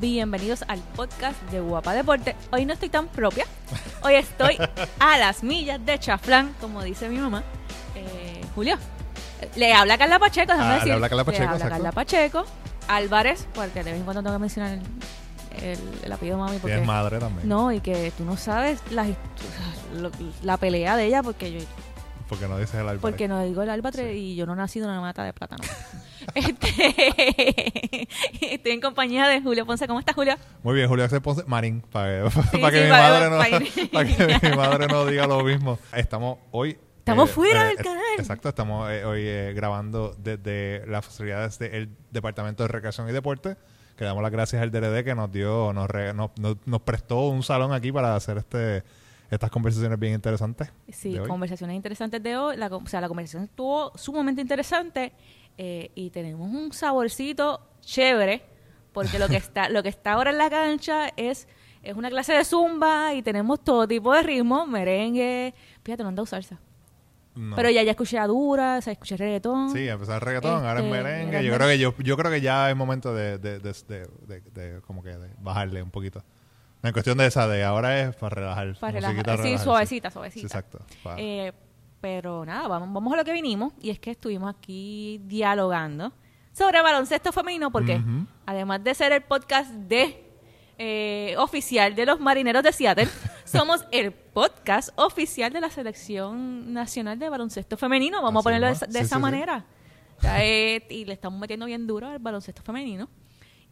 bienvenidos al podcast de Guapa Deporte. Hoy no estoy tan propia, hoy estoy a las millas de chaflán, como dice mi mamá. Eh, Julio, le habla Carla Pacheco, déjame Ah, le decir. habla Carla Pacheco, Le habla. Carla Pacheco, Álvarez, porque de vez en cuando tengo que mencionar el, el- el apellido de mami. Porque, Que es madre también. no, y que tú no sabes lo- la pelea de ella, porque yo Porque no dices el álbum. porque no digo el álbatre y yo no nací de una mata de plátano. Este, estoy en compañía de Julio Ponce. ¿Cómo estás, Julio? Muy bien, Julio Ponce, Marín, para que, Sí, para que sí, mi madre no, para- para que mi madre no diga lo mismo. Estamos hoy. Estamos fuera del eh, canal. Exacto, estamos eh, hoy eh, grabando desde las facilidades del Departamento de Recreación y Deporte. Que damos las gracias al DRD que nos dio, nos, re- nos, nos- nos prestó un salón aquí para hacer este estas conversaciones bien interesantes. Sí, conversaciones interesantes de hoy. La, o sea, la conversación estuvo sumamente interesante eh, y tenemos un saborcito chévere porque lo que está lo que está ahora en la cancha es es una clase de zumba y tenemos todo tipo de ritmo, merengue. Fíjate, no han dado salsa. No. Pero ya ya escuché a Dura, o sea, escuché reggaetón. Sí, empezar el reggaetón, ahora es Este, merengue. Yo creo que yo, yo creo que ya es momento de, de, de, de- de- como que de bajarle un poquito. En cuestión de esa, de ahora es para relajar. Para relajar. Sí, relajar, suavecita, Sí, suavecita. exacto. pa- Eh, pero nada, vamos, vamos a lo que vinimos. Y es que estuvimos aquí dialogando sobre baloncesto femenino, porque además de ser el podcast de eh, oficial de los marineros de Seattle, somos el podcast oficial de la selección nacional de baloncesto femenino. Vamos Así a ponerlo de, esa- de Sí, esa sí, sí. manera. O sea, eh, y le estamos metiendo bien duro al baloncesto femenino.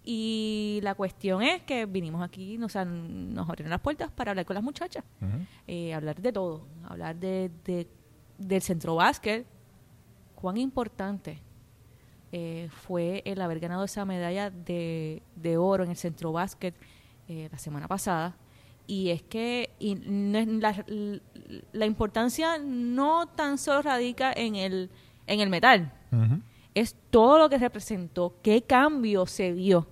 Y la cuestión es que vinimos aquí, o sea, nos abrieron las puertas para hablar con las muchachas eh, hablar de todo, hablar de, de- del centro básquet, cuán importante eh, fue el haber ganado esa medalla de, de oro en el centro básquet eh, la semana pasada. Y es que y la, la importancia no tan solo radica en el, en el metal, es todo lo que representó, qué cambio se vio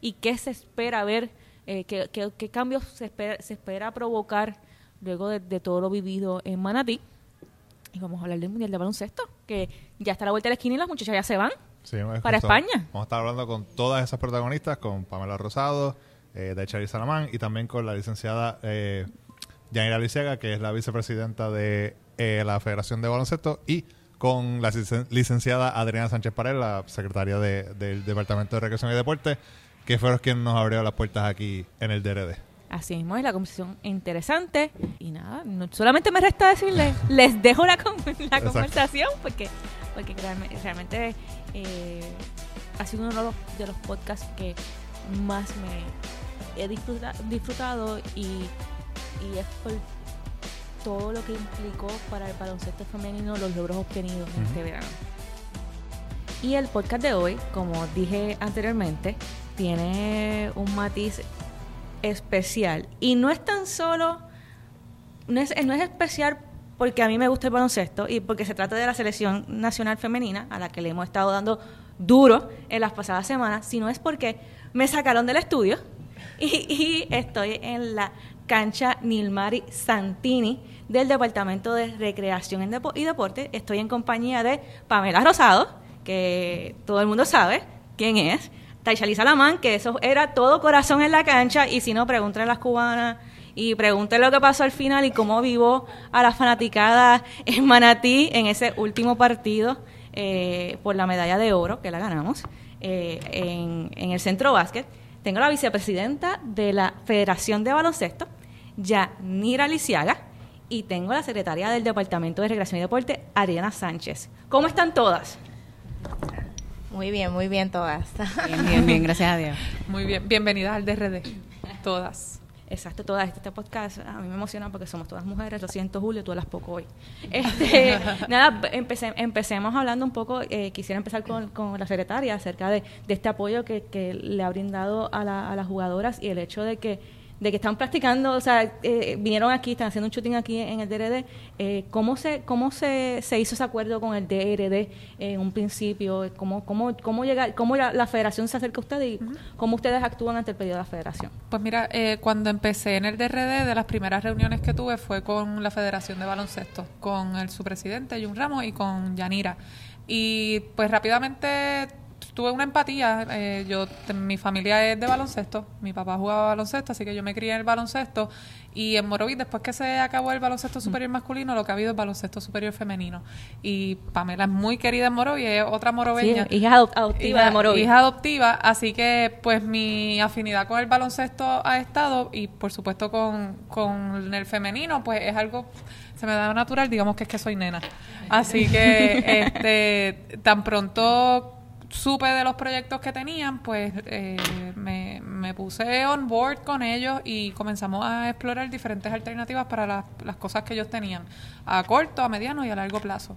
y qué se espera ver, eh, qué, qué- qué cambios se espera, se espera provocar luego de, de todo lo vivido en Manatí. Y vamos a hablar del Mundial de Baloncesto, que ya está a la vuelta de la esquina y las muchachas ya se van. Sí, Para justo. España. Vamos a estar hablando con todas esas protagonistas, con Pamela Rosado, eh, Daichari Salamán y también con la licenciada eh, Yanira Lisiaga, que es la vicepresidenta de eh, la Federación de Baloncesto, y con la licen- licenciada Adriana Sánchez Pared, la secretaria de- del Departamento de Recreación y Deporte, que fueron quienes nos abrieron las puertas aquí en el DRD. Así mismo es la conversación interesante. Y nada, no- solamente me resta decirles, les dejo la, con- la conversación porque, porque realme- realmente eh, ha sido uno de los, de los podcasts que más me he disfruta- disfrutado y, y es por todo lo que implicó para el baloncesto femenino los logros obtenidos en este verano. Y el podcast de hoy, como dije anteriormente, tiene un matiz especial. Y no es tan solo, no es, no es especial porque a mí me gusta el baloncesto y porque se trata de la selección nacional femenina a la que le hemos estado dando duro en las pasadas semanas, sino es porque me sacaron del estudio y, y estoy en la cancha Nilmari Santini del Departamento de Recreación y Deporte. Estoy en compañía de Pamela Rosado, que todo el mundo sabe quién es. Tayshali Salamán, que eso era todo corazón en la cancha, y si no, pregúntenle a las cubanas y pregúntenle lo que pasó al final y cómo vivo a las fanaticadas en Manatí en ese último partido eh, por la medalla de oro que la ganamos eh, en, el centro básquet. Tengo la vicepresidenta de la Federación de Baloncesto, Yanira Lisiaga, y tengo la secretaria del Departamento de Recreación y Deporte, Ariana Sánchez. ¿Cómo están todas? Muy bien, muy bien todas. Bien, bien, bien, gracias a Dios. Muy bien, bienvenidas al DRD, todas. Exacto, todas. Este podcast a mí me emociona porque somos todas mujeres. Lo siento, Julio, tú las poco hoy. Este, nada, empecé- empecemos hablando un poco. eh, quisiera empezar con, con la secretaria acerca de, de este apoyo que, que le ha brindado a, la- a las jugadoras y el hecho de que de que están practicando, o sea, eh, vinieron aquí, están haciendo un shooting aquí en el DRD. Eh, ¿Cómo se cómo se, se hizo ese acuerdo con el DRD en un principio? ¿Cómo, cómo, cómo, llega, cómo la, la federación se acerca a ustedes y cómo ustedes actúan ante el pedido de la federación? Pues mira, eh, cuando empecé en el DRD, de las primeras reuniones que tuve fue con la Federación de Baloncesto, con el, su presidente, Jun Ramos, y con Yanira. Y pues rápidamente tuve una empatía. eh, yo, mi familia es de baloncesto. Mi papá jugaba baloncesto, así que yo me crié en el baloncesto. Y en Morovis, después que se acabó el baloncesto superior masculino, lo que ha habido es baloncesto superior femenino. Y Pamela es muy querida en Morovis, es otra Sí, moroveña. hija adop- adoptiva Hija- de Morovis. Hija adoptiva, así que pues mi afinidad con el baloncesto ha estado y por supuesto con, con el femenino, pues es algo, se me da natural, digamos que es que soy nena. Así que este tan pronto supe de los proyectos que tenían, pues eh, me, me puse on board con ellos y comenzamos a explorar diferentes alternativas para las, las cosas que ellos tenían, a corto, a mediano y a largo plazo.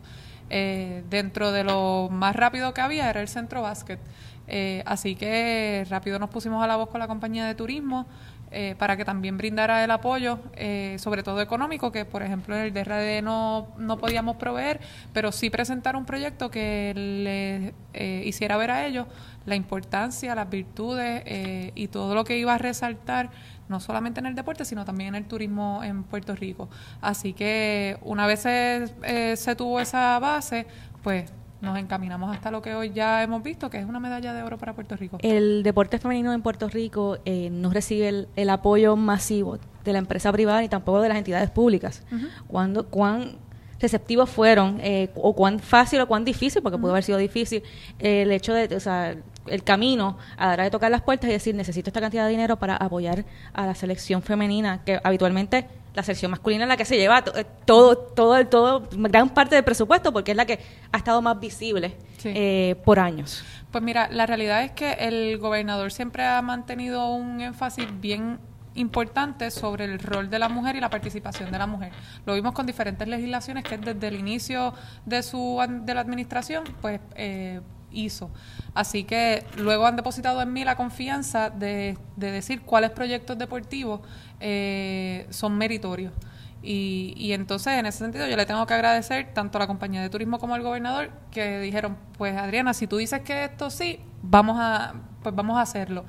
Eh, dentro de lo más rápido que había era el centro básquet. Eh, así que rápido nos pusimos a la voz con la compañía de turismo eh, para que también brindara el apoyo, eh, sobre todo económico, que por ejemplo en el DRD no, no podíamos proveer, pero sí presentar un proyecto que les eh, hiciera ver a ellos la importancia, las virtudes eh, y todo lo que iba a resaltar, no solamente en el deporte, sino también en el turismo en Puerto Rico. Así que una vez se, eh, se tuvo esa base, pues nos encaminamos hasta lo que hoy ya hemos visto, que es una medalla de oro para Puerto Rico. El deporte femenino en Puerto Rico eh, no recibe el, el apoyo masivo de la empresa privada ni tampoco de las entidades públicas. Cuando, ¿Cuán receptivos fueron eh, o cuán fácil o cuán difícil, porque pudo haber sido difícil, eh, el hecho de, o sea, el camino a dar de tocar las puertas y decir necesito esta cantidad de dinero para apoyar a la selección femenina, que habitualmente la selección masculina es la que se lleva eh, todo, todo, todo, gran parte del presupuesto porque es la que ha estado más visible Sí. eh, por años. Pues mira, la realidad es que el gobernador siempre ha mantenido un énfasis bien importante sobre el rol de la mujer y la participación de la mujer. Lo vimos con diferentes legislaciones que desde el inicio de su de la administración, pues eh, hizo. Así que luego han depositado en mí la confianza de, de decir cuáles proyectos deportivos eh, son meritorios. Y, y entonces, en ese sentido, yo le tengo que agradecer tanto a la compañía de turismo como al gobernador que dijeron, pues Adriana, si tú dices que esto sí, vamos a, pues vamos a hacerlo.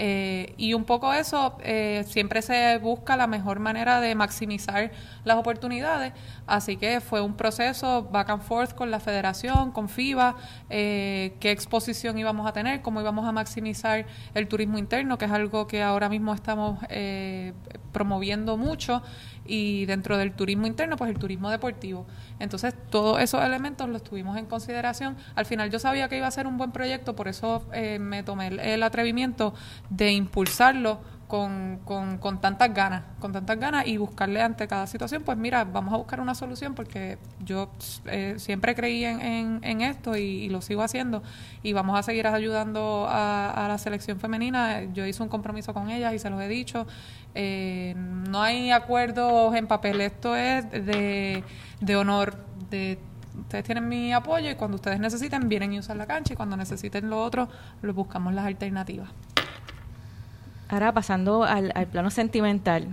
Eh, y un poco eso, eh, siempre se busca la mejor manera de maximizar las oportunidades, así que fue un proceso back and forth con la federación, con FIBA, eh, qué exposición íbamos a tener, cómo íbamos a maximizar el turismo interno, que es algo que ahora mismo estamos eh, promoviendo mucho, y dentro del turismo interno, pues el turismo deportivo. Entonces, todos esos elementos los tuvimos en consideración. Al final yo sabía que iba a ser un buen proyecto, por eso eh, me tomé el, el atrevimiento de impulsarlo con, con, con tantas ganas, con tantas ganas y buscarle ante cada situación, pues mira, vamos a buscar una solución porque yo eh, siempre creí en, en, esto y, y lo sigo haciendo y vamos a seguir ayudando a, a la selección femenina. Yo hice un compromiso con ellas y se los he dicho. Eh, no hay acuerdos en papel, esto es de, de honor, de ustedes tienen mi apoyo y cuando ustedes necesiten vienen y usan la cancha y cuando necesiten lo otro, lo buscamos las alternativas. Ahora pasando al, al plano sentimental,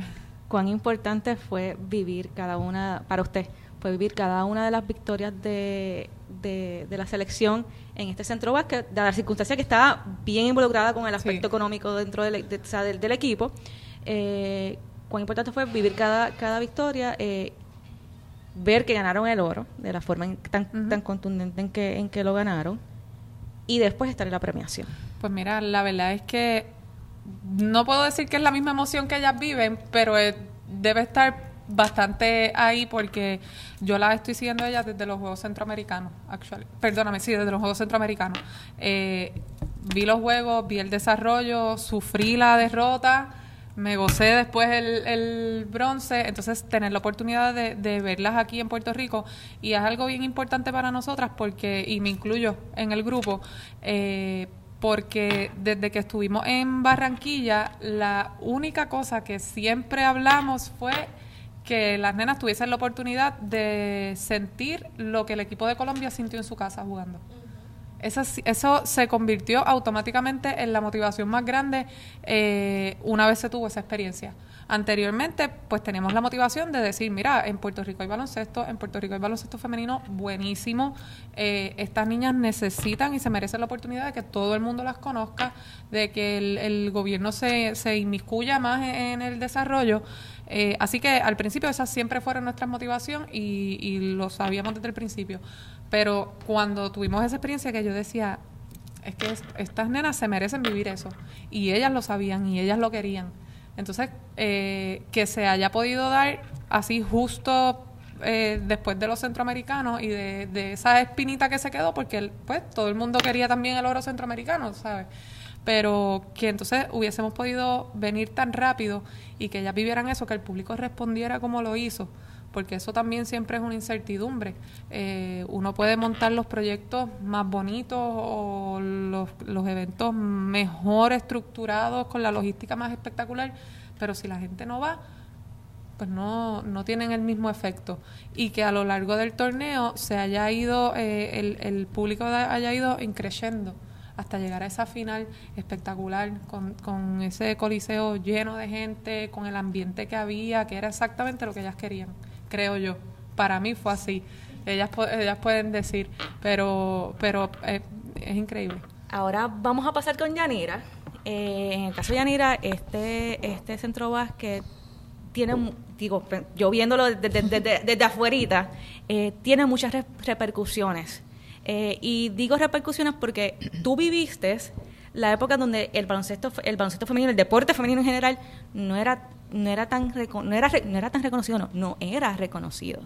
¿cuán importante fue vivir cada una, para usted, fue vivir cada una de las victorias de, de, de la selección en este centro básquet, dada la circunstancia que estaba bien involucrada con el aspecto Sí. económico dentro del, de- o sea, del, del equipo? Eh, ¿Cuán importante fue vivir cada, cada victoria? eh, ver que ganaron el oro de la forma en- tan, tan contundente en que, en que lo ganaron y después estar en la premiación. Pues mira, la verdad es que no puedo decir que es la misma emoción que ellas viven, pero debe estar bastante ahí porque yo la estoy siguiendo a ellas desde los Juegos Centroamericanos, actually. Perdóname, sí, desde los Juegos Centroamericanos. Eh, vi los juegos, vi el desarrollo, sufrí la derrota, me gocé después el, el bronce, entonces tener la oportunidad de, de verlas aquí en Puerto Rico y es algo bien importante para nosotras porque, y me incluyo en el grupo, eh, porque desde que estuvimos en Barranquilla, la única cosa que siempre hablamos fue que las nenas tuviesen la oportunidad de sentir lo que el equipo de Colombia sintió en su casa jugando. Eso, eso se convirtió automáticamente en la motivación más grande eh, una vez se tuvo esa experiencia. Anteriormente, pues teníamos la motivación de decir, mira, en Puerto Rico hay baloncesto, en Puerto Rico hay baloncesto femenino buenísimo, eh, estas niñas necesitan y se merecen la oportunidad de que todo el mundo las conozca, de que el, gobierno se, se inmiscuya más en, en el desarrollo. Eh, así que al principio esas siempre fueron nuestra motivación y, y lo sabíamos desde el principio. Pero cuando tuvimos esa experiencia que yo decía, es que es- estas nenas se merecen vivir eso. Y ellas lo sabían y ellas lo querían. Entonces, eh, que se haya podido dar así justo eh, después de los centroamericanos y de, de esa espinita que se quedó, porque pues todo el mundo quería también el oro centroamericano, ¿sabes? Pero que entonces hubiésemos podido venir tan rápido y que ellas vivieran eso, que el público respondiera como lo hizo, porque eso también siempre es una incertidumbre. Eh, uno puede montar los proyectos más bonitos o los, eventos mejor estructurados, con la logística más espectacular, pero si la gente no va, pues no, no tienen el mismo efecto. Y que a lo largo del torneo se haya ido, eh, el, público haya ido increciendo hasta llegar a esa final espectacular, con, con ese coliseo lleno de gente, con el ambiente que había, que era exactamente lo que ellas querían, creo yo. Para mí fue así. Ellas, ellas pueden decir, pero, pero eh, es increíble. Ahora vamos a pasar con Yanira. Eh, en el caso de Yanira, este, este centro básquet tiene, digo, yo viéndolo desde, desde, desde- afuerita, eh, tiene muchas re- repercusiones. Y digo repercusiones porque tú viviste la época donde el baloncesto, el baloncesto femenino, el deporte femenino en general, no era no era tan no era no era tan reconocido no no era reconocido.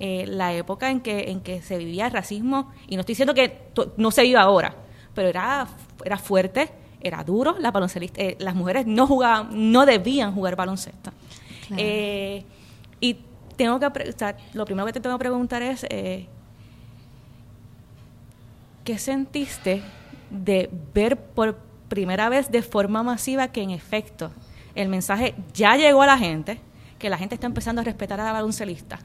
Eh, la época en que en que se vivía el racismo y no estoy diciendo que no se vive ahora pero era era fuerte era duro la baloncelista eh, las mujeres no jugaban no debían jugar baloncesto. Claro. Eh, y tengo que o sea, lo primero que te tengo que preguntar es eh, ¿qué sentiste de ver por primera vez de forma masiva que en efecto el mensaje ya llegó a la gente, que la gente está empezando a respetar a la baloncelista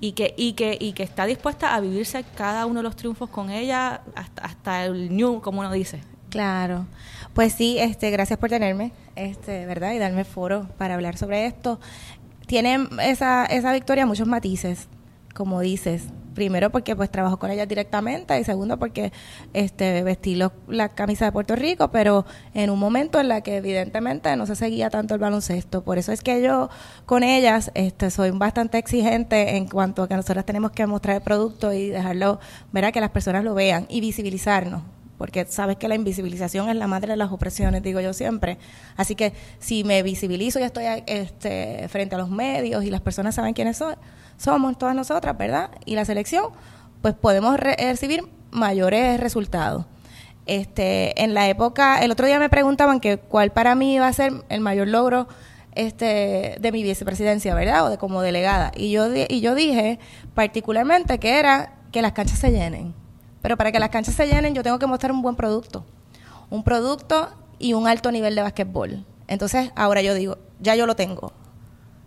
y que, y que, y que está dispuesta a vivirse cada uno de los triunfos con ella hasta, hasta el new, como uno dice? Claro. Pues sí, este, gracias por tenerme, este, ¿verdad? Y darme foro para hablar sobre esto. Tiene esa, esa victoria muchos matices, como dices. Primero porque pues trabajo con ella directamente y segundo porque este vestí la camisa de Puerto Rico, pero en un momento en la que evidentemente no se seguía tanto el baloncesto. Por eso es que yo con ellas este soy bastante exigente en cuanto a que nosotras tenemos que mostrar el producto y dejarlo, ¿verdad? que las personas lo vean y visibilizarnos porque sabes que la invisibilización es la madre de las opresiones, digo yo siempre. Así que si me visibilizo y estoy este, frente a los medios y las personas saben quiénes son, somos todas nosotras, ¿verdad? Y la selección, pues podemos re- recibir mayores resultados. Este, en la época, el otro día me preguntaban que cuál para mí iba a ser el mayor logro este, de mi vicepresidencia, ¿verdad? O de como delegada. Y yo, y yo dije particularmente que era que las canchas se llenen. Pero para que las canchas se llenen, yo tengo que mostrar un buen producto. Un producto y un alto nivel de básquetbol. Entonces, ahora yo digo, ya yo lo tengo.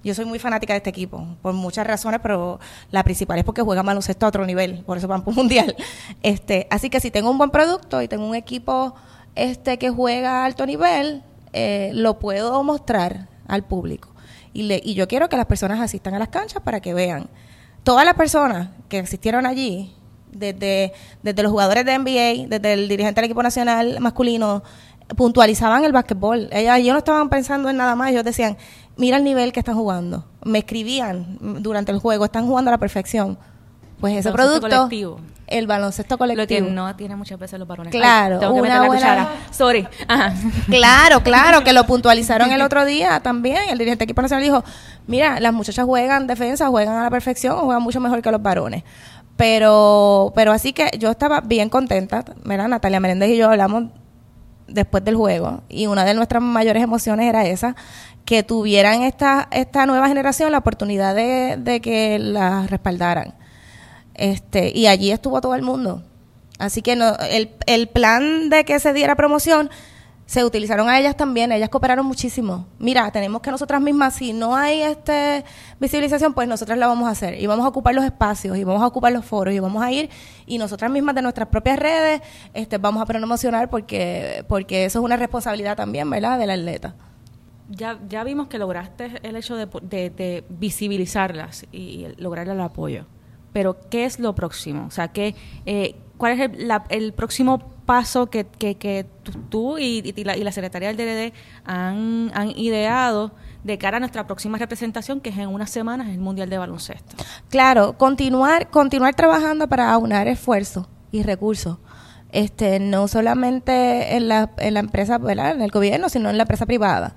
Yo soy muy fanática de este equipo, por muchas razones, pero la principal es porque juegan baloncesto a otro nivel, por eso van por mundial. Este, así que si tengo un buen producto y tengo un equipo este que juega a alto nivel, eh, lo puedo mostrar al público. Y, le, y yo quiero que las personas asistan a las canchas para que vean. Todas las personas que asistieron allí, desde, desde los jugadores de NBA, desde el dirigente del equipo nacional masculino, puntualizaban el básquetbol. Ellos, ellos no estaban pensando en nada más, ellos decían, mira el nivel que están jugando. Me escribían durante el juego, están jugando a la perfección. Pues ese producto, colectivo. el baloncesto Lo que colectivo. no tiene muchas veces los varones. Claro, Ay, tengo que una meter la buena- cuchara. Sorry. Ajá. Claro, claro, que lo puntualizaron el otro día también. El dirigente del equipo nacional dijo, mira, las muchachas juegan defensa, juegan a la perfección, juegan mucho mejor que los varones. Pero, pero así que yo estaba bien contenta, ¿verdad? Natalia Meléndez y yo hablamos después del juego y una de nuestras mayores emociones era esa, que tuvieran esta, esta nueva generación la oportunidad de, de que la respaldaran. Este, y allí estuvo todo el mundo. Así que no, el, el plan de que se diera promoción se utilizaron a ellas también, ellas cooperaron muchísimo. Mira, tenemos que nosotras mismas, si no hay este visibilización, pues nosotras la vamos a hacer y vamos a ocupar los espacios y vamos a ocupar los foros y vamos a ir y nosotras mismas de nuestras propias redes este, vamos a promocionar porque, porque eso es una responsabilidad también, ¿verdad?, del atleta. Ya, ya vimos que lograste el hecho de, de- de visibilizarlas y el- lograr el apoyo. Pero, ¿qué es lo próximo? O sea, ¿qué, eh, ¿cuál es el, la- el próximo paso que, que, que tú, y, y la, y la Secretaría del DRD han, han ideado de cara a nuestra próxima representación, que es en unas semanas el Mundial de Baloncesto? Claro, continuar, continuar trabajando para aunar esfuerzos y recursos. este, no solamente en la, en la empresa, ¿verdad? en el gobierno, sino en la empresa privada.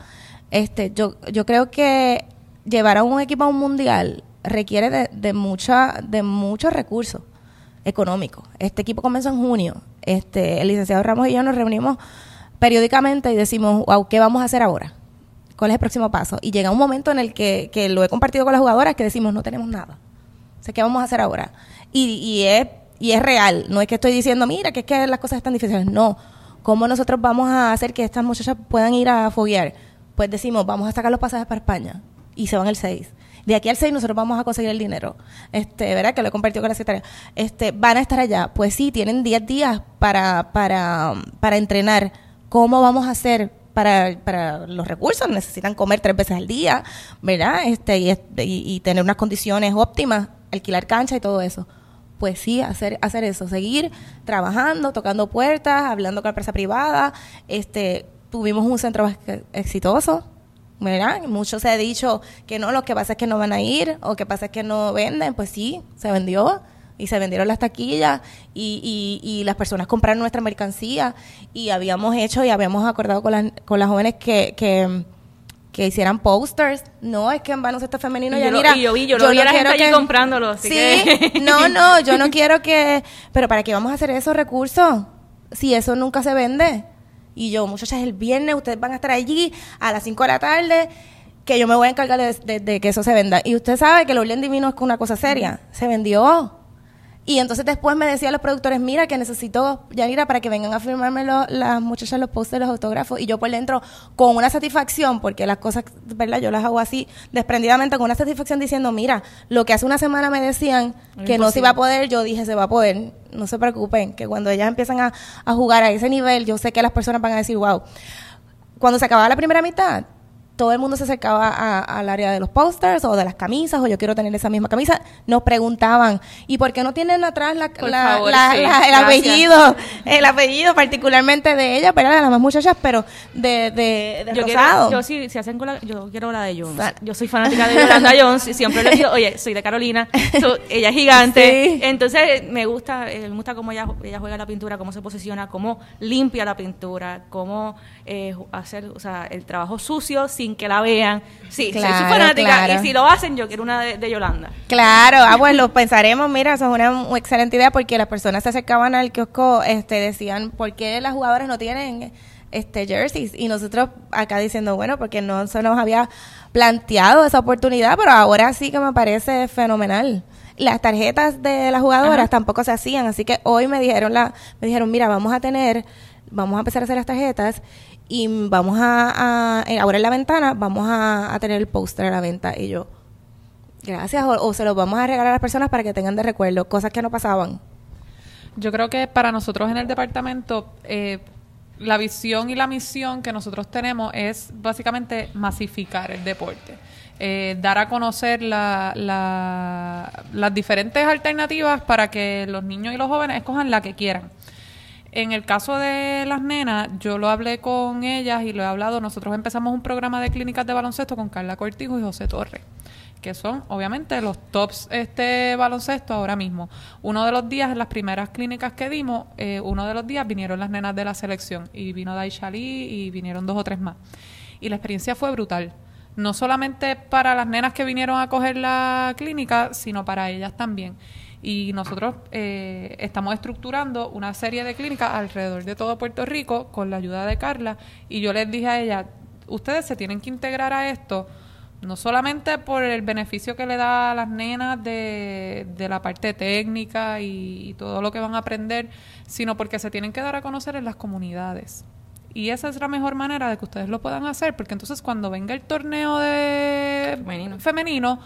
Este, yo, yo creo que llevar a un equipo a un mundial requiere de, de, mucha, de muchos recursos económicos. Este equipo comenzó en junio. Este, el licenciado Ramos y yo nos reunimos periódicamente y decimos, wow, ¿qué vamos a hacer ahora? ¿Cuál es el próximo paso? Y llega un momento en el que, que lo he compartido con las jugadoras que decimos, no tenemos nada. O sea, ¿qué vamos a hacer ahora? Y, y, es, y es real. No es que estoy diciendo, mira, que es que las cosas están difíciles. No. ¿Cómo nosotros vamos a hacer que estas muchachas puedan ir a foguear? Pues decimos, vamos a sacar los pasajes para España. Y se van el 6 de aquí al 6 nosotros vamos a conseguir el dinero. Este, ¿verdad? Que lo he compartido con la secretaria. Este, van a estar allá. Pues sí, tienen 10 días para, para, para entrenar. ¿Cómo vamos a hacer para, para los recursos? Necesitan comer tres veces al día, ¿verdad? Este, y, y, tener unas condiciones óptimas, alquilar cancha y todo eso pues sí, hacer, hacer eso, seguir trabajando, tocando puertas, hablando con la empresa privada. Este, tuvimos un centro exitoso, ¿verdad? Mucho se ha dicho que no, lo que pasa es que no van a ir o que pasa es que no venden, pues sí, se vendió y se vendieron las taquillas y, y, y las personas compraron nuestra mercancía y habíamos hecho y habíamos acordado con las, con las jóvenes que, que, que hicieran posters. No, es que en baloncesto femenino ya mira. Y yo vi, yo, lo vi no quiero que, comprándolo. sí, no, no, yo no quiero que. Pero ¿para qué vamos a hacer esos recursos? Si eso nunca se vende. Y yo, muchachas, el viernes ustedes van a estar allí a las 5 de la tarde, que yo me voy a encargar de, que eso se venda. Y usted sabe que el Orlen Divino es una cosa seria. Se vendió. Y entonces después me decían los productores, mira que necesito, Yanira, para que vengan a firmarme las muchachas los posters, los autógrafos. Y yo por dentro, con una satisfacción, porque las cosas, ¿verdad? Yo las hago así, desprendidamente, con una satisfacción diciendo, mira, lo que hace una semana me decían que no se iba a poder, yo dije, se va a poder. No se preocupen, que cuando ellas empiezan a, a jugar a ese nivel, yo sé que las personas van a decir, wow. Cuando se acababa la primera mitad, todo el mundo se acercaba al área de los posters o de las camisas o yo quiero tener esa misma camisa, nos preguntaban, ¿y por qué no tienen atrás la, el apellido, el apellido particularmente de ella, pero de las más muchachas, pero de, de, yo Quiero, yo sí, si hacen con la, yo quiero la de Jones. Yo soy fanática de Yolanda Jones y siempre le digo, oye, soy de Carolina, ella es gigante, entonces me gusta, eh, me gusta cómo ella, ella juega la pintura, cómo se posiciona, cómo limpia la pintura, cómo eh, hacer, o sea, el trabajo sucio, sin que la vean. Sí, soy su fanática y si lo hacen, yo quiero una de, Yolanda. Claro, ah, pues lo pensaremos, mira, eso es una excelente idea porque las personas se acercaban al kiosco, este, decían, ¿por qué las jugadoras no tienen este jerseys? Y nosotros acá diciendo, bueno, porque no se nos había planteado esa oportunidad, pero ahora sí que me parece fenomenal las tarjetas de las jugadoras tampoco se hacían, así que hoy me dijeron la, me dijeron, mira, vamos a tener, vamos a empezar a hacer las tarjetas y vamos a, ahora en la ventana vamos a, tener el póster a la venta. Y yo gracias o, se los vamos a regalar a las personas para que tengan de recuerdo cosas que no pasaban. Yo creo que para nosotros en el departamento eh, la visión y la misión que nosotros tenemos es básicamente masificar el deporte. Eh, dar a conocer la, las diferentes alternativas para que los niños y los jóvenes escojan la que quieran en el caso de las nenas, yo lo hablé con ellas y lo he hablado. Nosotros empezamos un programa de clínicas de baloncesto con Carla Cortijo y José Torres que son obviamente los tops este baloncesto ahora mismo. Uno de los días, en las primeras clínicas que dimos, eh, uno de los días vinieron las nenas de la selección y vino Daishali y vinieron dos o tres más. Y la experiencia fue brutal. No solamente para las nenas que vinieron a coger la clínica, sino para ellas también y nosotros eh, estamos estructurando una serie de clínicas alrededor de todo Puerto Rico con la ayuda de Carla. Y yo les dije a ella, ustedes se tienen que integrar a esto no solamente por el beneficio que le da a las nenas de, de la parte técnica y, todo lo que van a aprender, sino porque se tienen que dar a conocer en las comunidades. Y esa es la mejor manera de que ustedes lo puedan hacer, porque entonces cuando venga el torneo de femenino,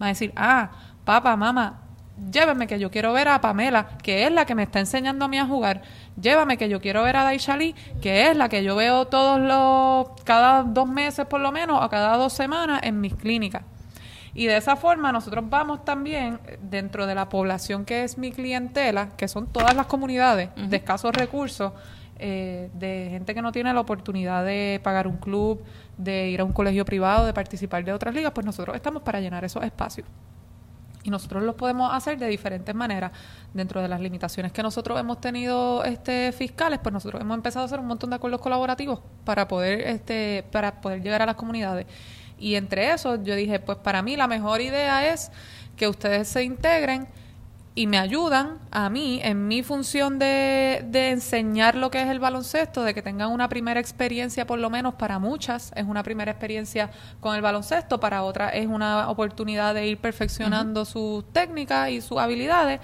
va a decir, ah, papá, mamá, llévame que yo quiero ver a Pamela, que es la que me está enseñando a mí a jugar. Llévame que yo quiero ver a Daishali, que es la que yo veo todos los, cada dos meses por lo menos, o cada dos semanas en mis clínicas. Y de esa forma nosotros vamos también dentro de la población que es mi clientela, que son todas las comunidades de escasos recursos, eh, de gente que no tiene la oportunidad de pagar un club, de ir a un colegio privado, de participar de otras ligas, pues nosotros estamos para llenar esos espacios. Y nosotros los podemos hacer de diferentes maneras. Dentro de las limitaciones que nosotros hemos tenido este fiscales, pues nosotros hemos empezado a hacer un montón de acuerdos colaborativos para poder este para poder llegar a las comunidades. Y entre eso yo dije, pues para mí la mejor idea es que ustedes se integren y me ayudan a mí en mi función de, de, enseñar lo que es el baloncesto, de que tengan una primera experiencia, por lo menos para muchas, es una primera experiencia con el baloncesto, para otras es una oportunidad de ir perfeccionando sus técnicas y sus habilidades,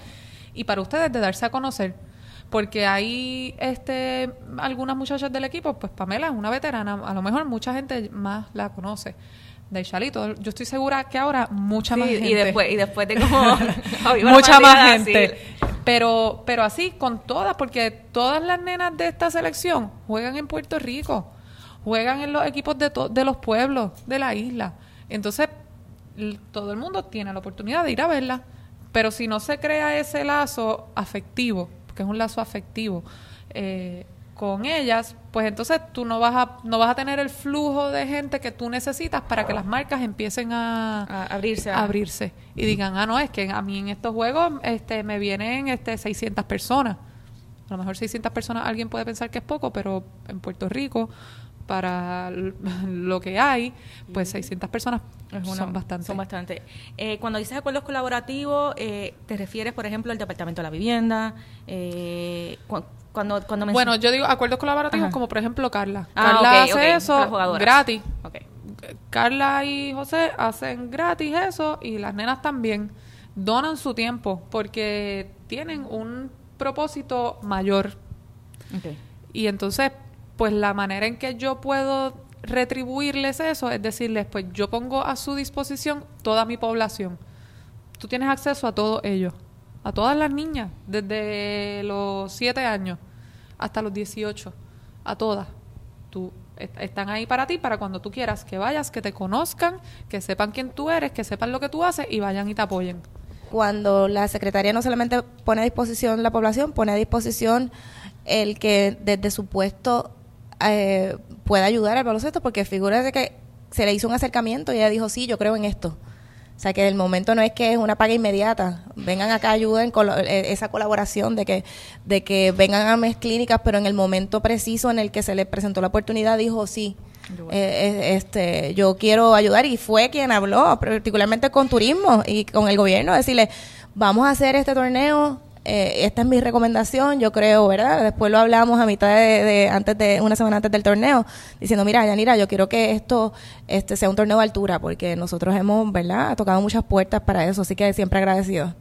y para ustedes de darse a conocer. Porque hay este, algunas muchachas del equipo, pues Pamela es una veterana, a lo mejor mucha gente más la conoce de Chalito. Yo estoy segura que ahora mucha más gente. Y después, y después de como mucha más gente. Pero, pero así con todas, porque todas las nenas de esta selección juegan en Puerto Rico, juegan en los equipos de, de los pueblos de la isla. Entonces, todo el mundo tiene la oportunidad de ir a verla. Pero si no se crea ese lazo afectivo, que es un lazo afectivo, eh, con ellas, pues entonces tú no vas a no vas a tener el flujo de gente que tú necesitas para que las marcas empiecen a, abrirse a abrirse y digan, "Ah, no, es que a mí en estos juegos este me vienen este 600 personas." A lo mejor 600 personas alguien puede pensar que es poco, pero en Puerto Rico para lo que hay, pues 600 personas son bastante. Son bastante. Eh, cuando dices acuerdos colaborativos, eh, ¿te refieres, por ejemplo, al Departamento de la Vivienda? Eh, cuando, cuando bueno, yo digo acuerdos colaborativos como por ejemplo Carla. Ah, Carla hace eso gratis. Carla y José hacen gratis eso y las nenas también donan su tiempo porque tienen un propósito mayor. Y entonces, pues la manera en que yo puedo retribuirles eso es decirles, pues yo pongo a su disposición toda mi población. Tú tienes acceso a todo ello a todas las niñas, desde los 7 años hasta los 18, a todas. Tú, están ahí para ti, para cuando tú quieras que vayas, que te conozcan, que sepan quién tú eres, que sepan lo que tú haces y vayan y te apoyen. Cuando la Secretaría no solamente pone a disposición la población, pone a disposición el que desde su puesto eh, pueda ayudar al baloncesto, porque figura de que se le hizo un acercamiento y ella dijo, sí, yo creo en esto. O sea, que el momento no es que es una paga inmediata. Vengan acá, ayuden con eh, esa colaboración de que, de que vengan a mis clínicas, pero en el momento preciso en el que se le presentó la oportunidad, dijo sí. Eh, eh, este, yo quiero ayudar y fue quien habló, particularmente con turismo y con el gobierno, decirle, vamos a hacer este torneo, eh, esta es mi recomendación, yo creo, ¿verdad? Después lo hablamos a mitad de, antes de una semana antes del torneo, diciendo, mira, Yanira, yo quiero que esto este sea un torneo de altura, porque nosotros hemos, ¿verdad?, tocado muchas puertas para eso, así que siempre agradecido.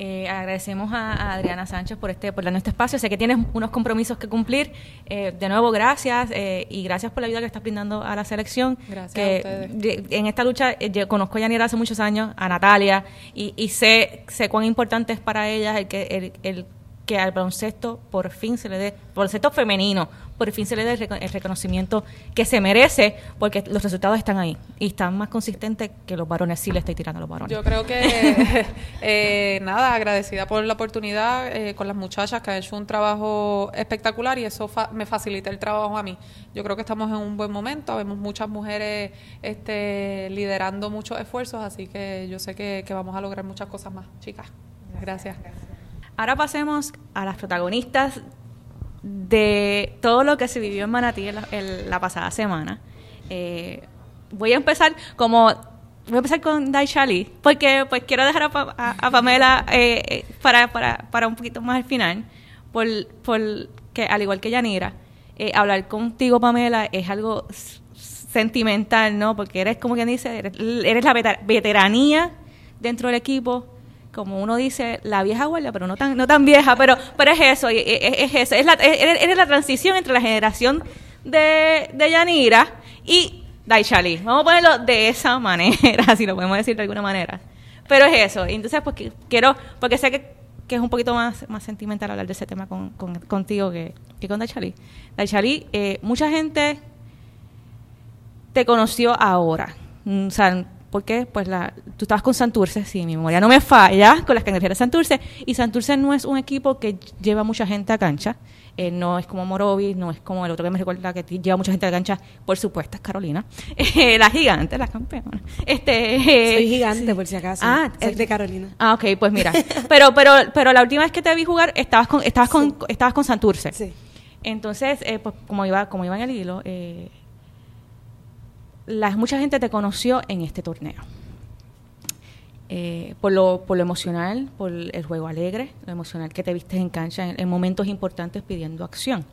Eh, agradecemos a, Adriana Sánchez por este por darnos este espacio. Sé que tienes unos compromisos que cumplir. Eh, de nuevo, gracias eh, y gracias por la ayuda que estás brindando a la selección. Gracias que, En esta lucha, yo conozco a Yanira hace muchos años, a Natalia, y, sé, sé cuán importante es para ellas el que, el, el que al baloncesto por fin se le dé, baloncesto femenino, por fin se le dé el, reconocimiento que se merece, porque los resultados están ahí y están más consistentes que los varones, sí le estoy tirando a los varones. Yo creo que, eh, nada, agradecida por la oportunidad eh, con las muchachas que han hecho un trabajo espectacular y eso me facilita el trabajo a mí. Yo creo que estamos en un buen momento, vemos muchas mujeres este, liderando muchos esfuerzos, así que yo sé que, que vamos a lograr muchas cosas más, chicas. Gracias. Ahora pasemos a las protagonistas de todo lo que se vivió en Manatí en la, pasada semana. Eh, voy a empezar como voy a empezar con Daishali porque pues quiero dejar a, Pamela eh, eh, para, para, para un poquito más al final por, por que al igual que Yanira hablar contigo Pamela es algo sentimental no porque eres como quien dice eres, eres la veteranía dentro del equipo como uno dice, la vieja guardia, pero no tan, no tan vieja, pero, pero es eso, es, es eso, es la, es, la transición entre la generación de, de Yanira y Daichali. Vamos a ponerlo de esa manera, si lo podemos decir de alguna manera. Pero es eso, entonces pues quiero, porque sé que, que, es un poquito más, más sentimental hablar de ese tema con, contigo que, que con Daichali. Daichali, eh, mucha gente te conoció ahora, o sea, porque pues la, tú estabas con Santurce, si mi memoria no me falla, con las cangrejeras de Santurce, y Santurce no es un equipo que lleva mucha gente a cancha, eh, no es como Morovis, no es como el otro que me recuerda que lleva mucha gente a cancha, por supuesto, es Carolina, Eh, la gigante, la campeona. Este, eh, Soy gigante, sí. por si acaso. Ah, Soy eh, de Carolina. Ah, ok, pues mira. Pero, pero, pero la última vez que te vi jugar estabas con, estabas con, estabas con Santurce. Sí. Entonces, eh, pues como iba, como iba en el hilo, eh, la- mucha gente te conoció en este torneo. Eh, por, lo, por lo emocional, por el juego alegre, lo emocional que te viste en cancha en, en momentos importantes pidiendo acción.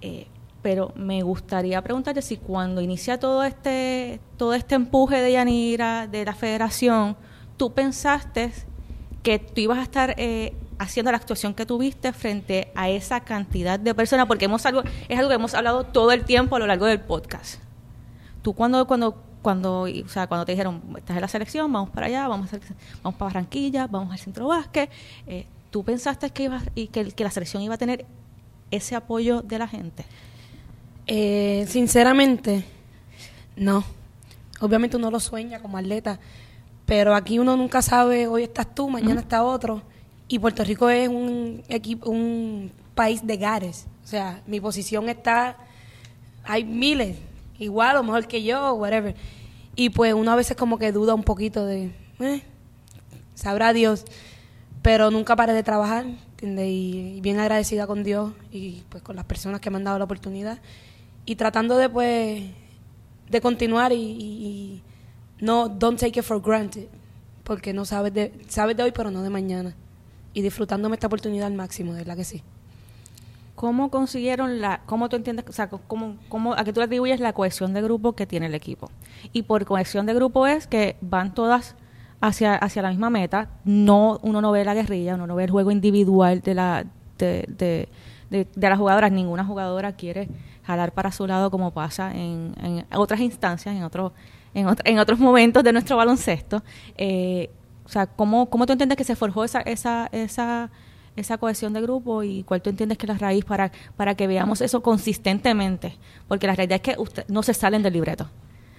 Eh, pero me gustaría preguntarte si cuando inicia todo este, todo este empuje de Yanira, de la federación, tú pensaste que tú ibas a estar eh, haciendo la actuación que tuviste frente a esa cantidad de personas, porque hemos algo, es algo que hemos hablado todo el tiempo a lo largo del podcast. Tú cuando, cuando, cuando, o sea, cuando te dijeron, estás en la selección, vamos para allá, vamos, a hacer- vamos para Barranquilla, vamos al centro básquet, eh, ¿tú pensaste que, ibas, y que, que la selección iba a tener ese apoyo de la gente? Eh, sinceramente, no. Obviamente uno lo sueña como atleta, pero aquí uno nunca sabe, hoy estás tú, mañana está otro. Y Puerto Rico es un equipo, un país de gares. O sea, mi posición está, hay miles, igual o mejor que yo, whatever. Y pues uno a veces como que duda un poquito de, eh, sabrá Dios. Pero nunca paré de trabajar, ¿entiendes? Y, bien agradecida con Dios y pues con las personas que me han dado la oportunidad. Y tratando de pues, de continuar y, y- y no, don't take it for granted. Porque no sabes de, sabes de hoy, pero no de mañana. Y disfrutándome esta oportunidad al máximo, de verdad que sí. ¿Cómo consiguieron la, cómo tú entiendes, o sea, cómo, cómo, a qué tú le atribuyes la cohesión de grupo que tiene el equipo? Y por cohesión de grupo es que van todas hacia, hacia la misma meta, no, uno no ve la guerrilla, uno no ve el juego individual de la, de, de, de, las jugadoras, ninguna jugadora quiere jalar para su lado como pasa en, en otras instancias, en otros, en, otro- en otros momentos de nuestro baloncesto. Eh, o sea, ¿cómo, ¿cómo tú entiendes que se forjó esa, esa, esa, esa cohesión de grupo y cuál tú entiendes que es la raíz para, para que veamos eso consistentemente? Porque la realidad es que usted, no se salen del libreto.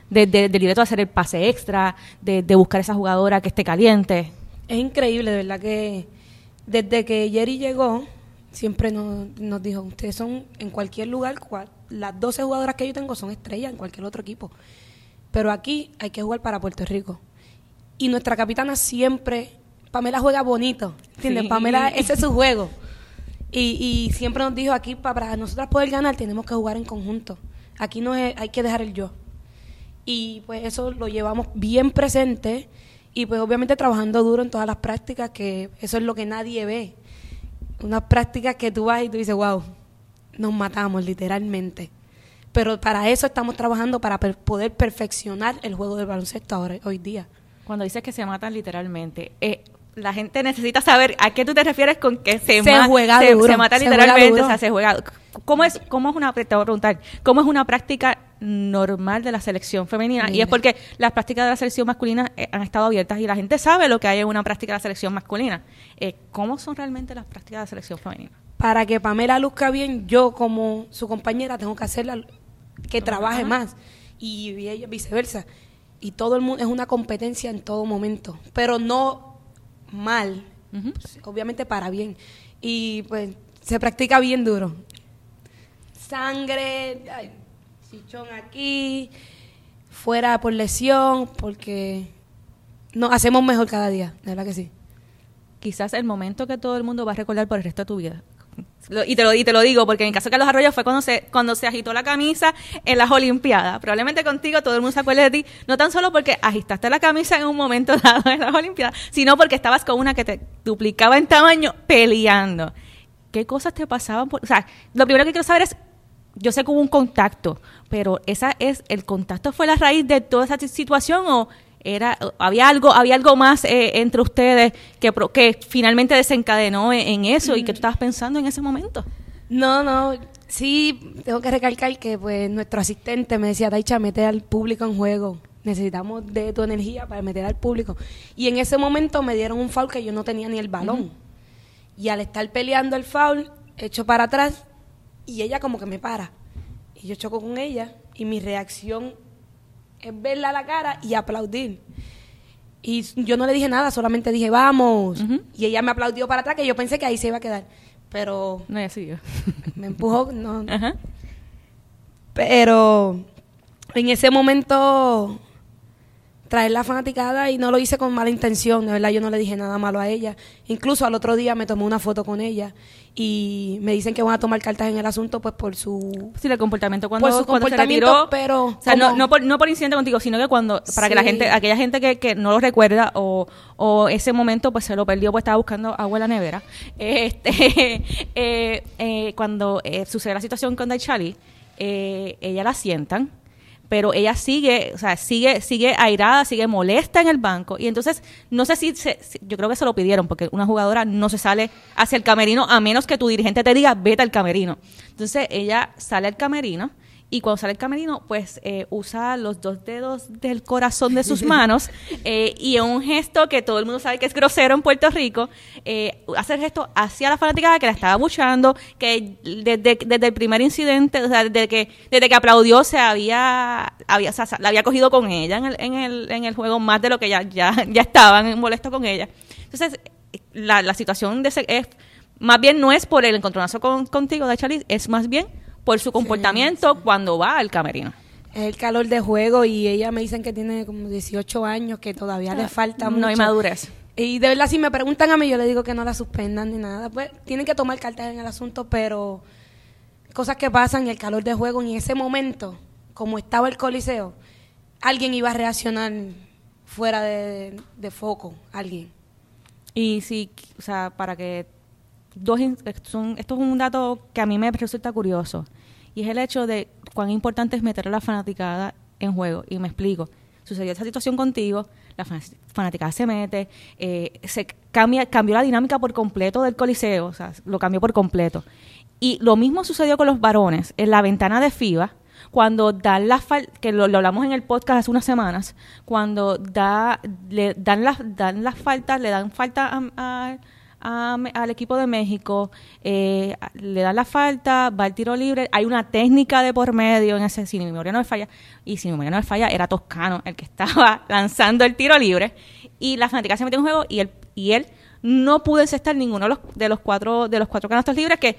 De, de- del libreto de hacer el pase extra, de, buscar esa jugadora que esté caliente. Es increíble, de verdad que desde que Jerry llegó, siempre nos, nos dijo, ustedes son en cualquier lugar, cua- las 12 jugadoras que yo tengo son estrellas en cualquier otro equipo. Pero aquí hay que jugar para Puerto Rico. Y nuestra capitana siempre, Pamela juega bonito, ¿entiendes? Sí. Pamela, ese es su juego. Y, y siempre nos dijo aquí, pa- para nosotras poder ganar tenemos que jugar en conjunto. Aquí no es, hay que dejar el yo. Y pues eso lo llevamos bien presente y pues obviamente trabajando duro en todas las prácticas, que eso es lo que nadie ve. Unas prácticas que tú vas y tú dices, wow, nos matamos literalmente. Pero para eso estamos trabajando, para per- poder perfeccionar el juego del baloncesto ahora, hoy día. Cuando dices que se matan literalmente, eh, la gente necesita saber a qué tú te refieres con que se, Se ma- juega se, duro, se mata se juega literalmente, o sea, se juega. ¿Cómo es, cómo es una, te voy a preguntar, cómo es una práctica normal de la selección femenina? Y es porque las prácticas de la selección masculina eh, han estado abiertas y la gente sabe lo que hay en una práctica de la selección masculina. Eh, ¿Cómo son realmente las prácticas de la selección femenina? Para que Pamela luzca bien, yo como su compañera tengo que hacerla que trabaje más y, y ella viceversa. Y todo el mundo es una competencia en todo momento, pero no mal, pues, obviamente para bien. Y pues se practica bien duro. Sangre, ay, chichón aquí, fuera por lesión, porque nos hacemos mejor cada día, de verdad que sí. quizás el momento que todo el mundo va a recordar por el resto de tu vida. Lo- y, te lo, y te lo digo, porque en el caso de Carlos Arroyo fue cuando se, cuando se agitó la camisa en las Olimpiadas. Probablemente contigo todo el mundo se acuerde de ti, no tan solo porque agitaste la camisa en un momento dado en las Olimpiadas, sino porque estabas con una que te duplicaba en tamaño peleando. ¿Qué cosas te pasaban? Por, o sea, lo primero que quiero saber es, yo sé que hubo un contacto, pero esa es, ¿el contacto fue la raíz de toda esa situación o era había algo había algo más eh, entre ustedes que que finalmente desencadenó en, en eso y que tú estabas pensando en ese momento No, no, sí, tengo que recalcar que pues nuestro asistente me decía, Taicha, mete al público en juego. Necesitamos de tu energía para meter al público. Y en ese momento me dieron un foul que yo no tenía ni el balón. Y al estar peleando el foul, echo para atrás y ella como que me para. Y yo choco con ella y mi reacción es verla a la cara y aplaudir. Y yo no le dije nada, solamente dije, vamos. Y ella me aplaudió para atrás, que yo pensé que ahí se iba a quedar. Pero No, ya siguió. me empujó, no. Ajá. Pero en ese momento traer la fanaticada y no lo hice con mala intención, de verdad yo no le dije nada malo a ella. Incluso al otro día me tomé una foto con ella y me dicen que van a tomar cartas en el asunto pues por su Sí, el comportamiento cuando, Por su cuando se comportamiento, retiró. pero O sea, no, como- no, por, no por incidente contigo, sino que cuando, para que la gente, aquella gente que, que no lo recuerda o, o ese momento pues se lo perdió, pues estaba buscando agua en la nevera. Este, eh, eh, cuando eh, sucede la situación con Daichali, eh, ella la sientan pero ella sigue, o sea, sigue, sigue airada, sigue molesta en el banco. Y entonces, no sé si, se- si- yo creo que se lo pidieron, porque una jugadora no se sale hacia el camerino a menos que tu dirigente te diga, vete al camerino. Entonces, ella sale al camerino y cuando sale al camerino, pues eh, usa los dos dedos del corazón de sus manos eh, y un gesto que todo el mundo sabe que es grosero en Puerto Rico, eh, hace el gesto hacia la fanaticada que la estaba buchando, que desde, desde el primer incidente, o sea, desde que, desde que aplaudió se había, había o sea, la había cogido con ella en el, en el, en el juego más de lo que ya, ya, ya estaban molestos con ella. Entonces, la, la situación de ese, es, más bien no es por el encontronazo con, contigo de Charlie, es más bien por su comportamiento cuando va al camerino. es el calor de juego y ella me dicen que tiene como 18 años, que todavía le falta mucho. No hay madurez. Y de verdad, si me preguntan a mí, yo le digo que no la suspendan ni nada. Pues tienen que tomar cartas en el asunto, pero cosas que pasan, el calor de juego, y en ese momento, como estaba el coliseo, alguien iba a reaccionar fuera de, de foco, alguien. Y sí, o sea, para que dos in- son, esto es un dato que a mí me resulta curioso y es el hecho de cuán importante es meter a la fanaticada en juego y me explico. Sucedió esa situación contigo, la fan- fanaticada se mete, eh, se cambia, cambió la dinámica por completo del coliseo, o sea, lo cambió por completo. Y lo mismo sucedió con los varones en la ventana de FIBA, cuando dan las que lo, lo hablamos en el podcast hace unas semanas, cuando da, le dan las, dan las faltas, le dan falta a- a- a- al equipo de México, eh, le dan la falta, va al tiro libre, hay una técnica de por medio en ese, si mi memoria no me falla, y si mi memoria no me falla, era Toscano el que estaba lanzando el tiro libre, y la fanática se metió en juego y él, y él no pudo encestar ninguno de los, de los cuatro, de los cuatro canastos libres que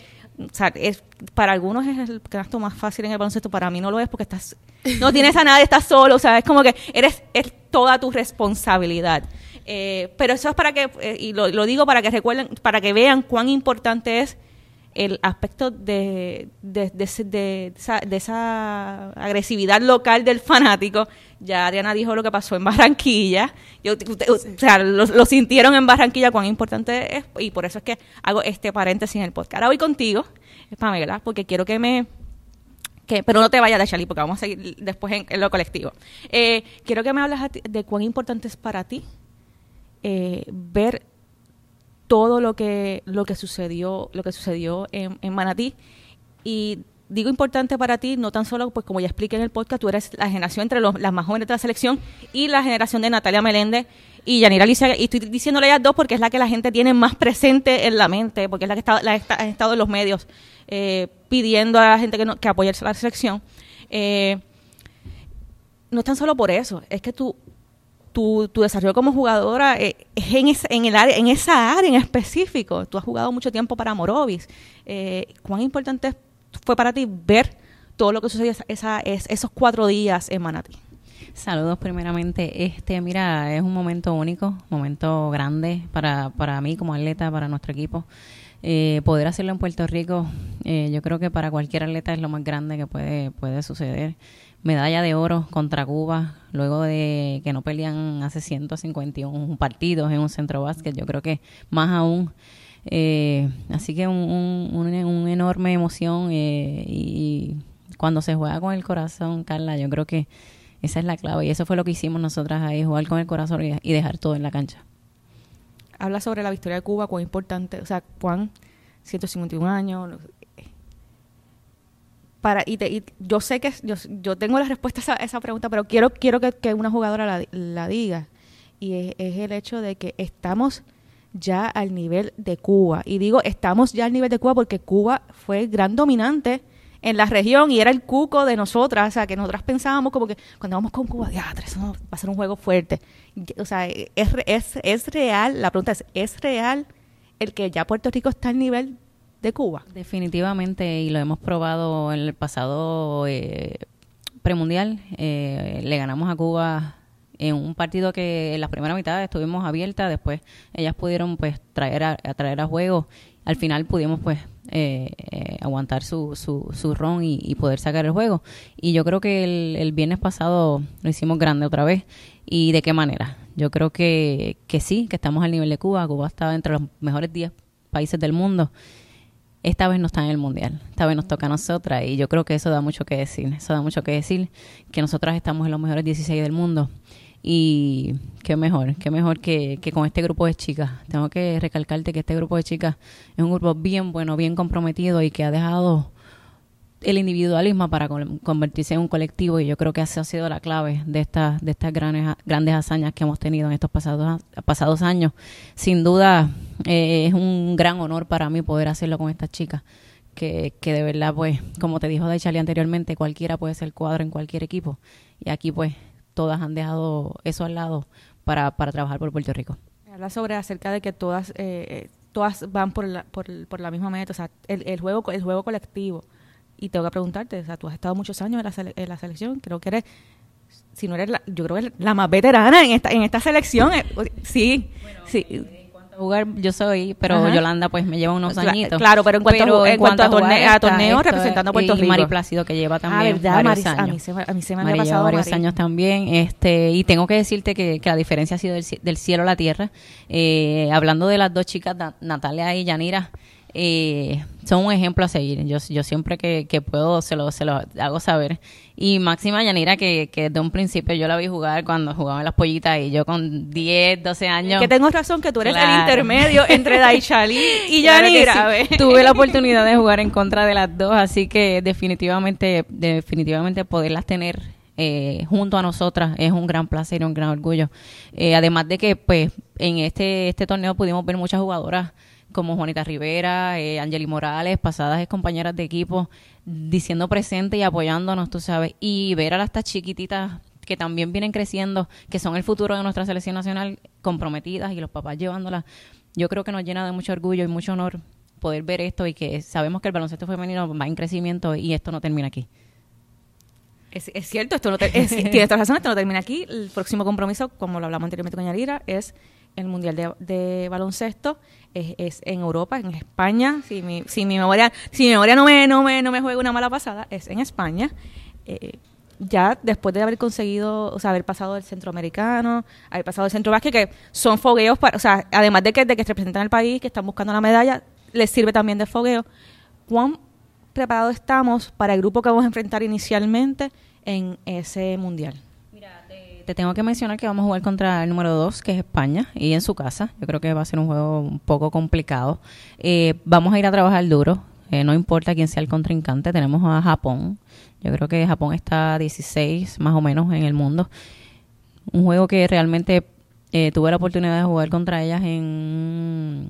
para algunos es el canasto más fácil en el baloncesto, para mí no lo es porque estás, no tienes a nadie, estás solo, o sea, es como que eres, es toda tu responsabilidad. Eh, pero eso es para que, eh, y lo, lo digo para que recuerden, para que vean cuán importante es el aspecto de, de, de de esa, de esa agresividad local del fanático. Ya Adriana dijo lo que pasó en Barranquilla. Yo, usted- o sea, lo, lo sintieron en Barranquilla cuán importante es y por eso es que hago este paréntesis en el podcast. Ahora voy contigo, Pamela, porque quiero que me... Que, pero no te vayas de Charlie porque vamos a seguir después en, en lo colectivo. Eh, quiero que me hables a ti de cuán importante es para ti eh, ver todo lo que lo que sucedió lo que sucedió en, en Manatí. Y digo importante para ti no tan solo pues como ya expliqué en el podcast tú eres la generación entre los- las más jóvenes de la selección y la generación de Natalia Meléndez y Yanira Alicia. Y estoy diciéndole a ellas dos porque es la que la gente tiene más presente en la mente porque es la que está, ha estado en los medios eh, pidiendo a la gente que, no, que apoye a la selección. Eh, no es tan solo por eso, es que tú, tu, tu desarrollo como jugadora eh, es en, esa, en, el área, en esa área en específico. Tú has jugado mucho tiempo para Morovis. Eh, ¿Cuán importante fue para ti ver todo lo que sucedió esa- es- esos cuatro días en Manatí? Saludos primeramente. Este, mira, es un momento único, momento grande para, para mí como atleta, para nuestro equipo. Eh, poder hacerlo en Puerto Rico, eh, yo creo que para cualquier atleta es lo más grande que puede, puede suceder. Medalla de oro contra Cuba, luego de que no pelean hace 151 partidos en un centro básquet, yo creo que más aún. Eh, así que un, un, enorme emoción eh, y, y cuando se juega con el corazón, Carla, yo creo que esa es la clave y eso fue lo que hicimos nosotras ahí, jugar con el corazón y, y dejar todo en la cancha. Habla sobre la victoria de Cuba, cuán importante, o sea, cuán 151 años. Para, y, te- y yo sé que yo, tengo la respuesta a esa, esa pregunta, pero quiero, quiero que, una jugadora la, la diga. Y es, es el hecho de que estamos ya al nivel de Cuba. Y digo, estamos ya al nivel de Cuba porque Cuba fue el gran dominante en la región y era el cuco de nosotras, o sea, que nosotras pensábamos como que cuando vamos con Cuba, ya, eso va a ser un juego fuerte. O sea, es, es, es real, la pregunta es, ¿es real el que ya Puerto Rico está al nivel de Cuba? Definitivamente, y lo hemos probado en el pasado eh, premundial, eh, le ganamos a Cuba en un partido que en la primera mitad estuvimos abiertas, después ellas pudieron pues traer a, traer a juego, al final pudimos pues eh, eh, aguantar su, su, su ron y, poder sacar el juego. Y yo creo que el, el, viernes pasado lo hicimos grande otra vez. ¿Y de qué manera? Yo creo que, que sí, que estamos al nivel de Cuba. Cuba estaba entre los mejores 10 países del mundo. Esta vez no está en el mundial, esta vez nos toca a nosotras y yo creo que eso da mucho que decir. Eso da mucho que decir, que nosotras estamos en los mejores 16 del mundo y qué mejor, qué mejor que, que, con este grupo de chicas. Tengo que recalcarte que este grupo de chicas es un grupo bien bueno, bien comprometido y que ha dejado el individualismo para convertirse en un colectivo y yo creo que esa ha sido la clave de estas de estas grandes grandes hazañas que hemos tenido en estos pasados pasados años sin duda eh, es un gran honor para mí poder hacerlo con estas chicas que, que de verdad pues como te dijo Daichali anteriormente cualquiera puede ser cuadro en cualquier equipo y aquí pues todas han dejado eso al lado para, para trabajar por Puerto Rico. Habla sobre acerca de que todas eh, todas van por la, por, por, la misma meta, o sea, el, el, juego el juego colectivo. Y tengo que preguntarte, o sea, tú has estado muchos años en la, en la selección, creo que eres si no eres la, yo creo que la más veterana en esta en esta selección, eh, sí. sí jugar yo soy, pero Yolanda pues me lleva unos añitos. Claro, pero en cuanto, a, en cuanto a, torneos representando a Puerto Rico. Y Mari Plácido que lleva ah, también varios años. A mí se, a mí se me había pasado varios años también. este Y tengo que decirte que, que la diferencia ha sido del, del cielo a la tierra. Eh, hablando de las dos chicas, Natalia y Yanira, eh, son un ejemplo a seguir. Yo, yo siempre que, que puedo se lo, se lo hago saber. Y Máxima Yanira, que, que de un principio yo la vi jugar cuando jugaban las pollitas y yo con 10, 12 años. Que tengo razón que tú eres el intermedio entre Daichali y Yanira. Tuve la oportunidad de jugar en contra de las dos, así que definitivamente, definitivamente poderlas tener eh, junto a nosotras es un gran placer y un gran orgullo. Eh, además de que, pues, en este, este torneo pudimos ver muchas jugadoras como Juanita Rivera, eh, Angeli Morales, pasadas compañeras de equipo, diciendo presente y apoyándonos, tú sabes, y ver a estas chiquititas que también vienen creciendo, que son el futuro de nuestra selección nacional, comprometidas y los papás llevándolas, yo creo que nos llena de mucho orgullo y mucho honor poder ver esto y que sabemos que el baloncesto femenino va en crecimiento y esto no termina aquí. Es, cierto, esto no tienes razón, esto no termina aquí. El próximo compromiso, como lo hablamos anteriormente con Yarira, es el Mundial de, Baloncesto es, en Europa, en España. Si mi, si mi memoria, si mi memoria no me, no me, no me juega una mala pasada, es en España. Eh, ya después de haber conseguido, o sea, haber pasado del centroamericano, haber pasado del centro básquet, que son fogueos, para, o sea, además de que, de que representan el país, que están buscando la medalla, les sirve también de fogueo. ¿Cuán preparados estamos para el grupo que vamos a enfrentar inicialmente en ese mundial? Te tengo que mencionar que vamos a jugar contra el número 2, que es España, y en su casa. Yo creo que va a ser un juego un poco complicado. Eh, vamos a ir a trabajar duro, eh, no importa quién sea el contrincante. Tenemos a Japón. Yo creo que Japón está 16 más o menos en el mundo. Un juego que realmente eh, tuve la oportunidad de jugar contra ellas en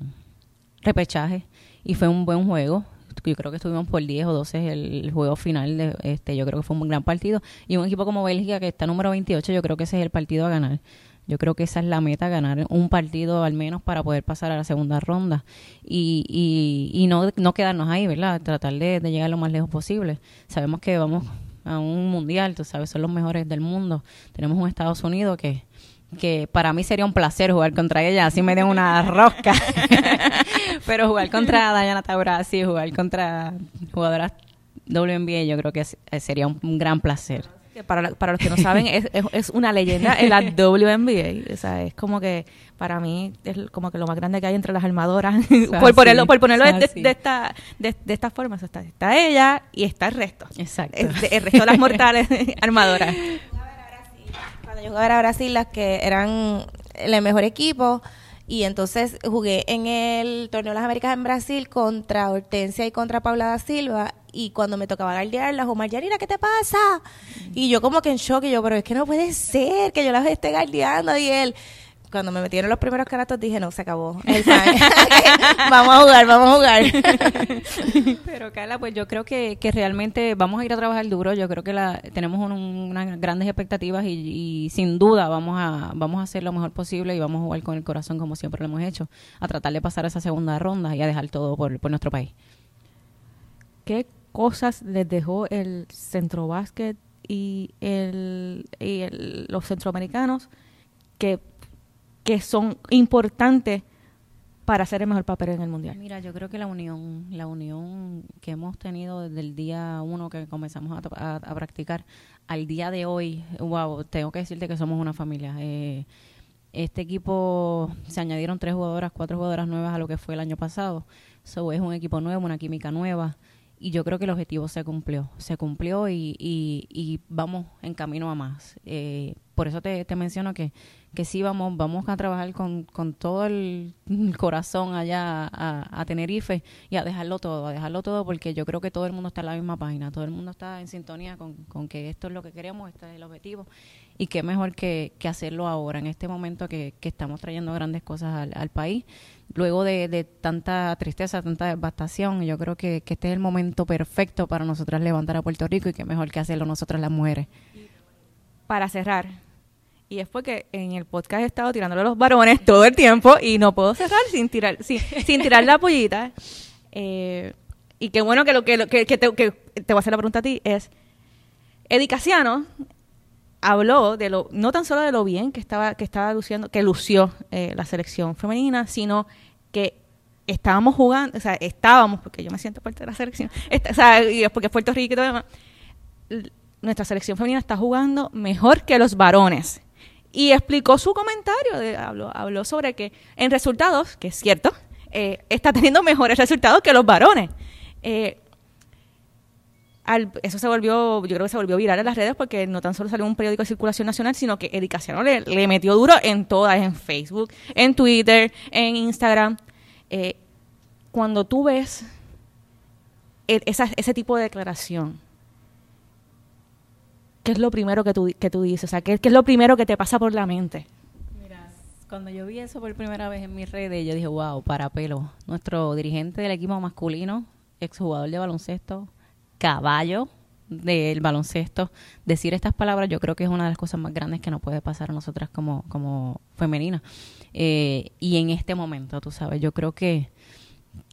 repechaje y fue un buen juego yo creo que estuvimos por 10 o 12 el, juego final, de, este yo creo que fue un gran partido. Y un equipo como Bélgica, que está número 28, yo creo que ese es el partido a ganar. Yo creo que esa es la meta, ganar un partido al menos para poder pasar a la segunda ronda y, y, y no, no quedarnos ahí, ¿verdad? Tratar de, llegar lo más lejos posible. Sabemos que vamos a un mundial, tú sabes, son los mejores del mundo. Tenemos un Estados Unidos que, que para mí sería un placer jugar contra ella, así me den una rosca. Pero jugar contra Diana Taurasi, jugar contra jugadoras WNBA, yo creo que sería un, gran placer. Para, para los que no saben, es, es, una leyenda en la WNBA. O sea, es como que para mí es como que lo más grande que hay entre las armadoras. por, ponerlo, por ponerlo de, esta, de, esta forma. Está, está ella y está el resto. Exacto. El, resto de las mortales armadoras. Cuando yo jugaba a Brasil, las que eran el mejor equipo y entonces jugué en el Torneo de las Américas en Brasil contra Hortensia y contra Paula da Silva. Y cuando me tocaba guardiarlas, Omar Yarina, ¿qué te pasa? Y yo como que en shock, y yo, pero es que no puede ser que yo las esté guardiando. Y él, cuando me metieron los primeros caratos dije, no, se acabó. El vamos a jugar, vamos a jugar. Pero Carla, pues yo creo que, que realmente vamos a ir a trabajar duro. Yo creo que la, tenemos un- unas grandes expectativas y, y sin duda vamos a vamos a hacer lo mejor posible y vamos a jugar con el corazón como siempre lo hemos hecho, a tratar de pasar esa segunda ronda y a dejar todo por, por nuestro país. ¿Qué cosas les dejó el centro básquet y, el, y el- los centroamericanos que, que son importantes para hacer el mejor papel en el mundial? Mira, yo creo que la unión, la unión que hemos tenido desde el día uno que comenzamos a, practicar al día de hoy, wow, tengo que decirte que somos una familia. Eh, este equipo se añadieron tres jugadoras, cuatro jugadoras nuevas a lo que fue el año pasado. So, es un equipo nuevo, una química nueva. Y yo creo que el objetivo se cumplió. Se cumplió y vamos en camino a más. Eh, por eso te, menciono que, que sí vamos, vamos a trabajar con, con todo el corazón allá a, a Tenerife y a dejarlo todo, a dejarlo todo porque yo creo que todo el mundo está en la misma página, todo el mundo está en sintonía con, con que esto es lo que queremos, este es el objetivo y qué mejor que, que hacerlo ahora, en este momento que, que estamos trayendo grandes cosas al, al país. Luego de, de tanta tristeza, tanta devastación, yo creo que, que este es el momento perfecto para nosotras levantar a Puerto Rico y qué mejor que hacerlo nosotras las mujeres. Para cerrar, y es porque en el podcast he estado tirándole a los varones todo el tiempo y no puedo cerrar sin tirar, sin, tirar la pollita. Eh, y qué bueno que lo que, que, que te, que te voy a hacer la pregunta a ti es, Eddie habló de lo, no tan solo de lo bien que estaba, que estaba luciendo, que lució eh, la selección femenina, sino que estábamos jugando, o sea, estábamos, porque yo me siento parte de la selección, o sea, y es porque Puerto Rico y todo demás, nuestra selección femenina está jugando mejor que los varones. Y explicó su comentario, habló, habló sobre que en resultados, que es cierto, eh, está teniendo mejores resultados que los varones. Eh, eso se volvió, yo creo que se volvió viral en las redes porque no tan solo salió un periódico de circulación nacional, sino que Eddie Casiano le, metió duro en todas, en Facebook, en Twitter, en Instagram. Eh, cuando tú ves e- ese tipo de declaración, ¿qué es lo primero que tú, que tú dices? O sea, ¿qué, es lo primero que te pasa por la mente? Mira, cuando yo vi eso por primera vez en mis redes, yo dije, wow, para pelo. Nuestro dirigente del equipo masculino, exjugador de baloncesto, caballo del baloncesto, decir estas palabras yo creo que es una de las cosas más grandes que nos puede pasar a nosotras como, como femeninas. Eh, y en este momento, tú sabes, yo creo que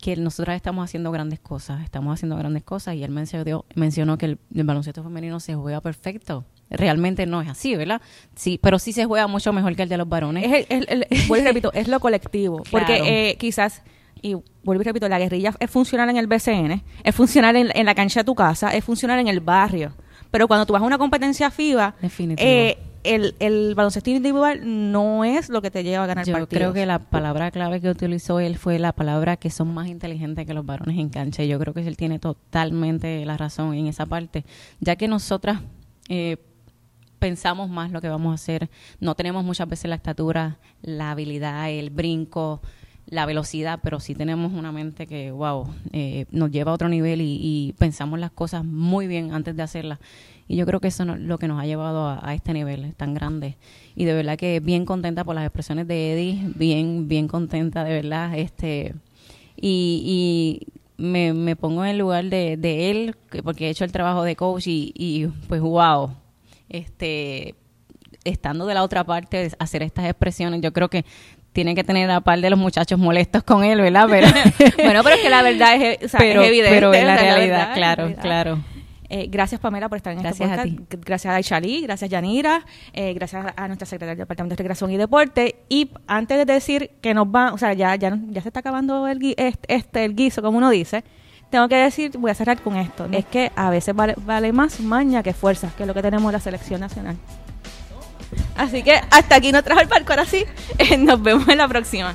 que nosotras estamos haciendo grandes cosas, estamos haciendo grandes cosas y él mencionó, mencionó que el, el baloncesto femenino se juega perfecto. Realmente no es así, ¿verdad? Sí, pero sí se juega mucho mejor que el de los varones. Es el, el- el- vuelvo y repito, es lo colectivo. Claro. Porque eh, quizás, y vuelvo y repito, la guerrilla es funcional en el BCN, es funcional en, en la cancha de tu casa, es funcional en el barrio. Pero cuando tú vas a una competencia FIBA, eh, el, el baloncesto individual no es lo que te lleva a ganar Yo partidos. creo que la palabra clave que utilizó él fue la palabra que son más inteligentes que los varones en cancha. Y yo creo que él tiene totalmente la razón en esa parte, ya que nosotras eh, pensamos más lo que vamos a hacer. No tenemos muchas veces la estatura, la habilidad, el brinco, la velocidad, pero sí tenemos una mente que, wow, eh, nos lleva a otro nivel y, y pensamos las cosas muy bien antes de hacerlas. Y yo creo que eso es lo que nos ha llevado a, a este nivel tan grande. Y de verdad que bien contenta por las expresiones de Eddie, bien, bien contenta, de verdad. este Y, y me, me pongo en el lugar de, de él, que- porque he hecho el trabajo de coach y, y pues wow, este estando de la otra parte, hacer estas expresiones, yo creo que tiene que tener a par de los muchachos molestos con él, ¿verdad? Pero, bueno, pero es que la verdad es, o sea, pero, es evidente. pero es la realidad, claro, claro. Eh, gracias, Pamela, por estar en Gracias a este podcast. Gracias a Aishali, gracias Yanira, eh, gracias a nuestra secretaria del Departamento de Recreación y Deporte. Y antes de decir que nos va, o sea, ya, ya, ya se está acabando el, gui- este, el guiso, como uno dice, tengo que decir, voy a cerrar con esto, es que a veces vale, vale más maña que fuerza, que es lo que tenemos en la selección nacional. Así que hasta aquí nos trajo el palco, ahora sí. nos vemos en la próxima.